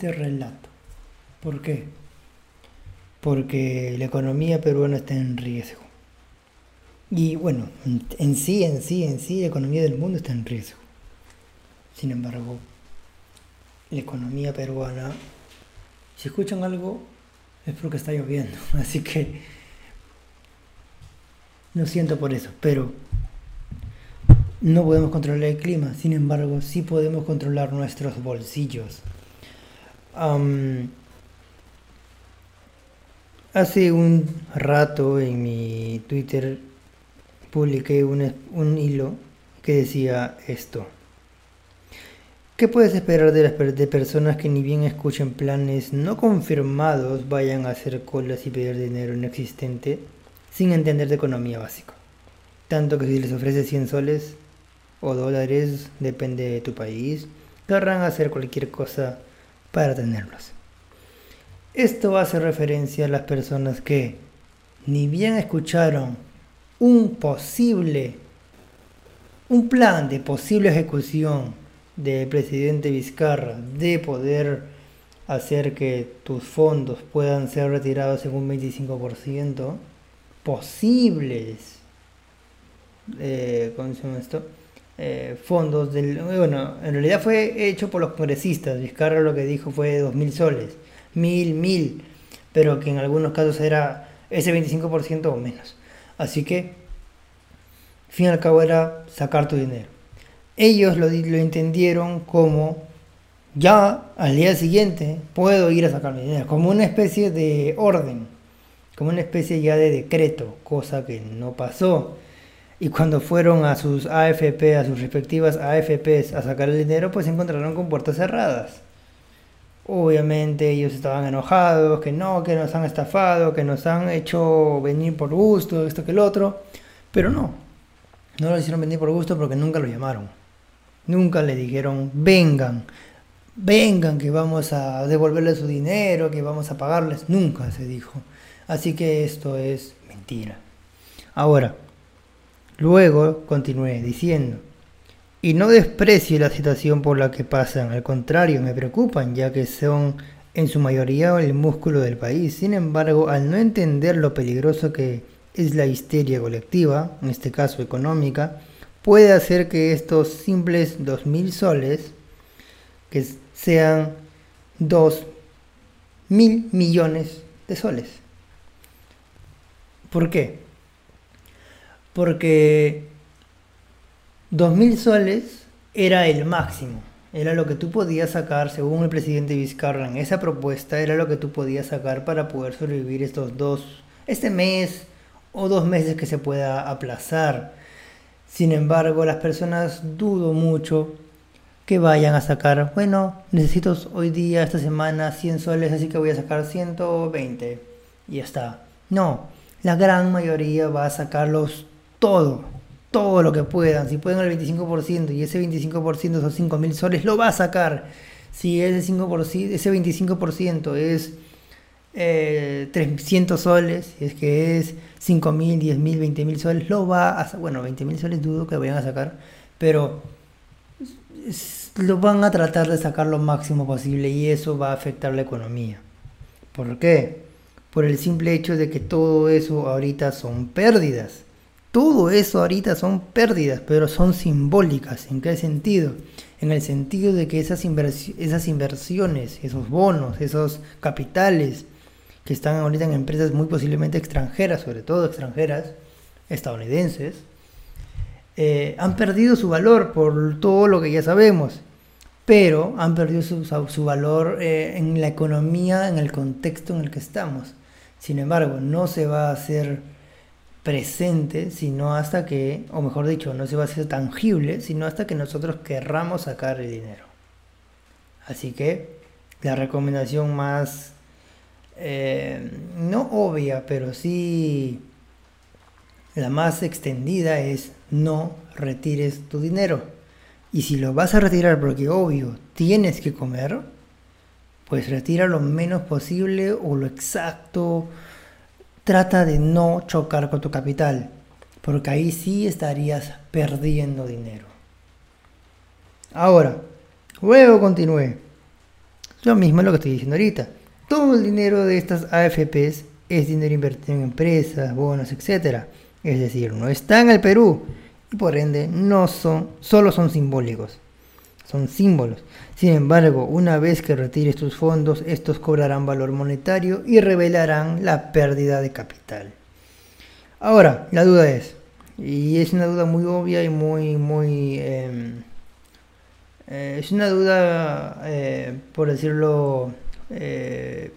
triste relato. ¿Por qué? Porque la economía peruana está en riesgo. Y bueno, en sí, en sí, en sí, la economía del mundo está en riesgo. Sin embargo, la economía peruana, si escuchan algo, es porque está lloviendo. Así que no siento por eso, pero no podemos controlar el clima. Sin embargo, sí podemos controlar nuestros bolsillos. Hace un rato en mi Twitter publiqué un, un hilo que decía esto. ¿Qué puedes esperar de, las, de personas que ni bien escuchen planes no confirmados vayan a hacer colas y pedir dinero inexistente sin entender de economía básica? Tanto que si les ofreces 100 soles o dólares, depende de tu país, querrán hacer cualquier cosa para tenerlos. Esto hace referencia a las personas que ni bien escucharon un posible, un plan de posible ejecución del presidente Vizcarra de poder hacer que tus fondos puedan ser retirados en un 25%, posibles, eh, ¿cómo se llama esto? Eh, fondos del... Bueno, en realidad fue hecho por los congresistas, Vizcarra lo que dijo fue 2.000 soles, 1.000, 1.000, pero que en algunos casos era ese 25% o menos. Así que, fin al cabo era sacar tu dinero. Ellos lo, lo entendieron como ya al día siguiente puedo ir a sacar mi dinero, como una especie de orden, como una especie ya de decreto, cosa que no pasó. Y cuando fueron a sus AFP, a sus respectivas AFPs a sacar el dinero, pues se encontraron con puertas cerradas. Obviamente ellos estaban enojados, que no, que nos han estafado, que nos han hecho venir por gusto, esto que el otro. Pero no, no lo hicieron venir por gusto porque nunca lo llamaron. Nunca le dijeron, vengan, vengan que vamos a devolverles su dinero, que vamos a pagarles. Nunca se dijo. Así que esto es mentira. Ahora, luego continué diciendo, y no desprecio la situación por la que pasan, al contrario, me preocupan, ya que son en su mayoría el músculo del país. Sin embargo, al no entender lo peligroso que es la histeria colectiva, en este caso económica, puede hacer que estos simples 2.000 soles, que sean 2 mil millones de soles. ¿Por qué? Porque 2.000 soles era el máximo, era lo que tú podías sacar, según el presidente Vizcarra, en esa propuesta era lo que tú podías sacar para poder sobrevivir estos dos, este mes o dos meses que se pueda aplazar. Sin embargo, las personas dudo mucho que vayan a sacar, bueno, necesito hoy día, esta semana, 100 soles, así que voy a sacar 120 y ya está. No, la gran mayoría va a sacarlos todo todo lo que puedan. Si pueden el 25% y ese 25% son 5 mil soles, lo va a sacar. Si ese, 5%, ese 25% es 300 eh, soles, si es que es 5 mil, 10 mil, 20 mil soles, lo va a Bueno, 20 mil soles dudo que vayan a sacar, pero lo van a tratar de sacar lo máximo posible y eso va a afectar la economía. ¿Por qué? Por el simple hecho de que todo eso ahorita son pérdidas. Todo eso ahorita son pérdidas, pero son simbólicas. ¿En qué sentido? En el sentido de que esas, inversiones, esos bonos, esos capitales que están ahorita en empresas muy posiblemente extranjeras, sobre todo extranjeras, estadounidenses, eh, han perdido su valor por todo lo que ya sabemos, pero han perdido su, valor eh, en la economía, en el contexto en el que estamos. Sin embargo, no se va a hacer presente, sino hasta que, o mejor dicho, no se va a hacer tangible, sino hasta que nosotros querramos sacar el dinero. Así que la recomendación más, eh, no obvia, pero sí la más extendida es no retires tu dinero. Y si lo vas a retirar porque obvio tienes que comer, pues retira lo menos posible o lo exacto trata de no chocar con tu capital, porque ahí sí estarías perdiendo dinero. Ahora, luego continué. Lo mismo lo que estoy diciendo ahorita. Todo el dinero de estas AFPs es dinero invertido en empresas, bonos, etc. Es decir, no está en el Perú y por ende no son, solo son simbólicos. Son símbolos. Sin embargo, una vez que retires tus fondos, estos cobrarán valor monetario y revelarán la pérdida de capital. Ahora, la duda es, y es una duda muy obvia y muy, muy... Em, eh, es una duda, eh, por decirlo, eh,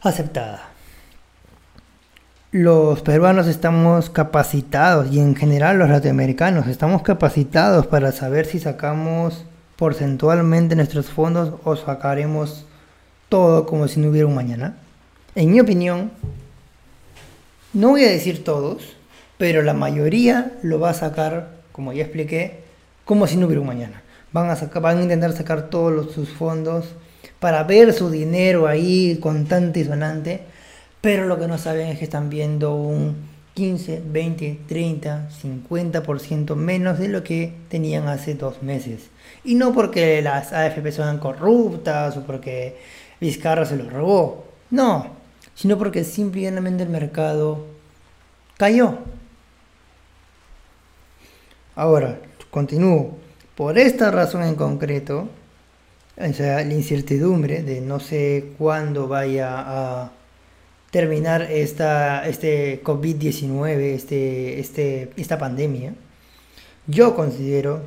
aceptada. Los peruanos estamos capacitados y en general los latinoamericanos estamos capacitados para saber si sacamos porcentualmente nuestros fondos o sacaremos todo como si no hubiera un mañana. En mi opinión, no voy a decir todos, pero la mayoría lo va a sacar, como ya expliqué, como si no hubiera un mañana. Van a, sacar, van a intentar sacar todos sus fondos para ver su dinero ahí contante y sonante, pero lo que no saben es que están viendo un 15, 20, 30, 50% menos de lo que tenían hace dos meses. Y no porque las AFP son corruptas o porque Vizcarra se los robó, no, sino porque simplemente el mercado cayó. Ahora, continúo. Por esta razón en concreto, o sea, la incertidumbre de no sé cuándo vaya a terminar esta, este COVID-19, este, este, esta pandemia, yo considero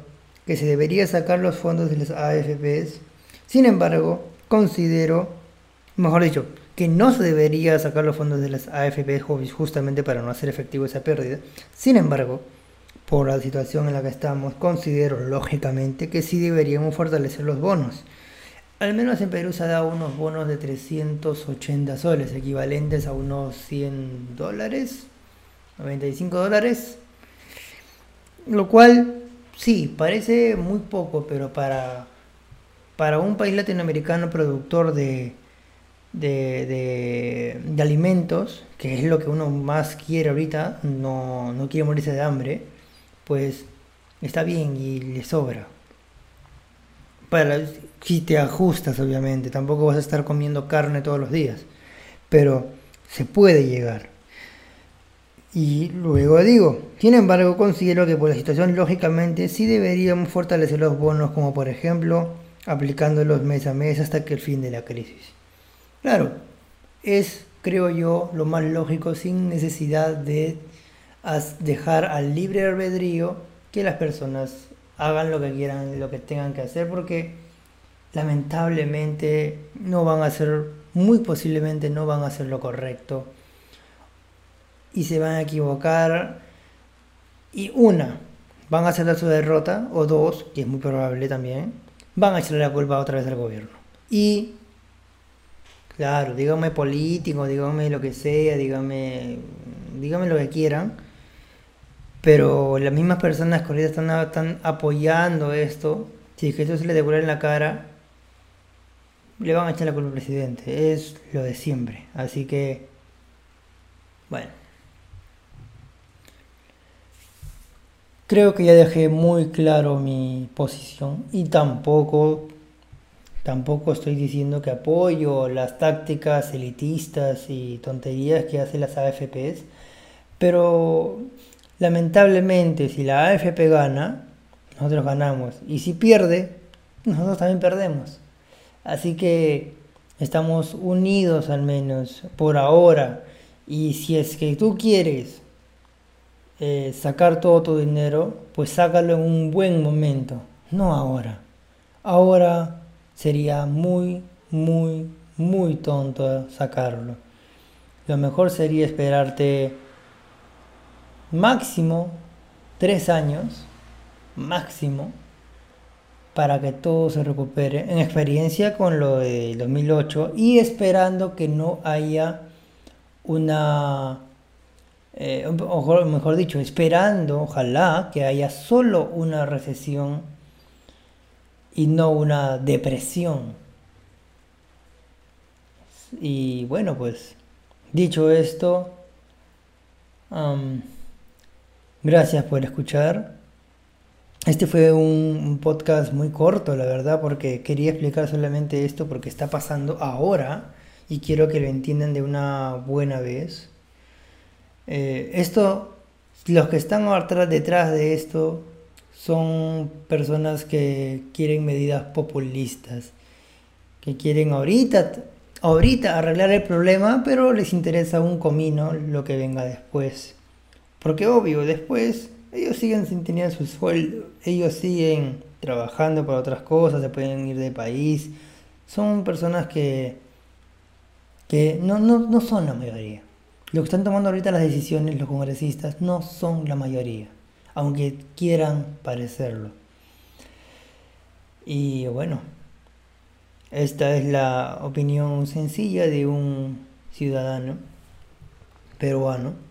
que se debería sacar los fondos de las AFPs. Sin embargo, considero, mejor dicho, que no se debería sacar los fondos de las AFP justamente para no hacer efectivo esa pérdida. Sin embargo, por la situación en la que estamos, considero lógicamente que sí deberíamos fortalecer los bonos. Al menos en Perú se ha dado unos bonos de 380 soles, equivalentes a unos 100 dólares, 95 dólares. Lo cual, sí, parece muy poco, pero para, para un país latinoamericano productor de, de, de, alimentos, que es lo que uno más quiere ahorita, no, no quiere morirse de hambre, pues está bien y le sobra. Para, si te ajustas, obviamente, tampoco vas a estar comiendo carne todos los días, pero se puede llegar. Y luego digo, sin embargo, considero que por la situación, lógicamente, sí deberíamos fortalecer los bonos, como por ejemplo, aplicándolos mes a mes hasta que el fin de la crisis. Claro, es, creo yo, lo más lógico sin necesidad de dejar al libre albedrío que las personas hagan lo que quieran, lo que tengan que hacer, porque lamentablemente no van a hacer, muy posiblemente no van a hacer lo correcto y se van a equivocar. Y una, van a hacer su derrota, o dos, que es muy probable también, van a echarle la culpa otra vez al gobierno. Y Claro, dígame político, dígame lo que sea, dígame, dígame lo que quieran. Pero las mismas personas que ahorita están, apoyando esto, si es que esto se le devuelve en la cara, le van a echar la culpa al presidente. Es lo de siempre. Así que, bueno. Creo que ya dejé muy claro mi posición y tampoco Tampoco estoy diciendo que apoyo las tácticas elitistas y tonterías que hacen las AFPs, pero lamentablemente si la AFP gana, nosotros ganamos. Y si pierde, nosotros también perdemos. Así que estamos unidos al menos por ahora. Y si es que tú quieres eh, sacar todo tu dinero, pues sácalo en un buen momento, no ahora. Ahora sería muy, muy, muy tonto sacarlo. Lo mejor sería esperarte máximo tres años, máximo, para que todo se recupere en experiencia con lo de 2008 y esperando que no haya una, eh, o mejor dicho, esperando, ojalá, que haya solo una recesión y no una depresión. Y bueno, pues dicho esto, gracias por escuchar. Este fue un, podcast muy corto, la verdad, porque quería explicar solamente esto porque está pasando ahora y quiero que lo entiendan de una buena vez. Eh, esto, los que están detrás de esto son personas que quieren medidas populistas, que quieren ahorita, ahorita arreglar el problema, pero les interesa un comino lo que venga después. Porque obvio, después ellos siguen sin tener su sueldo, ellos siguen trabajando para otras cosas, se pueden ir de país. Son personas que, que no, no, son la mayoría. Los que están tomando ahorita las decisiones, los congresistas, no son la mayoría, aunque quieran parecerlo. Y bueno, esta es la opinión sencilla de un ciudadano peruano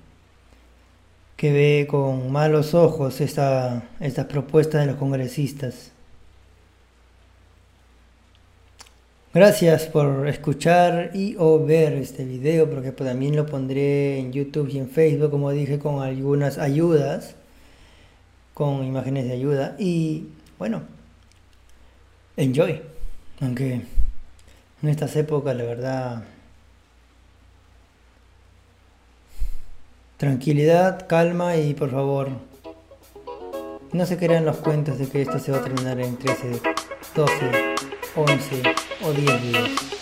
que ve con malos ojos esta, estas propuestas de los congresistas. Gracias por escuchar y o ver este video, porque también lo pondré en YouTube y en Facebook, como dije, con algunas ayudas, con imágenes de ayuda. Y bueno, enjoy. Aunque en estas épocas, la verdad, Tranquilidad, calma y por favor, no se crean los cuentos de que esto se va a terminar en 13, 12, 11 o 10 días.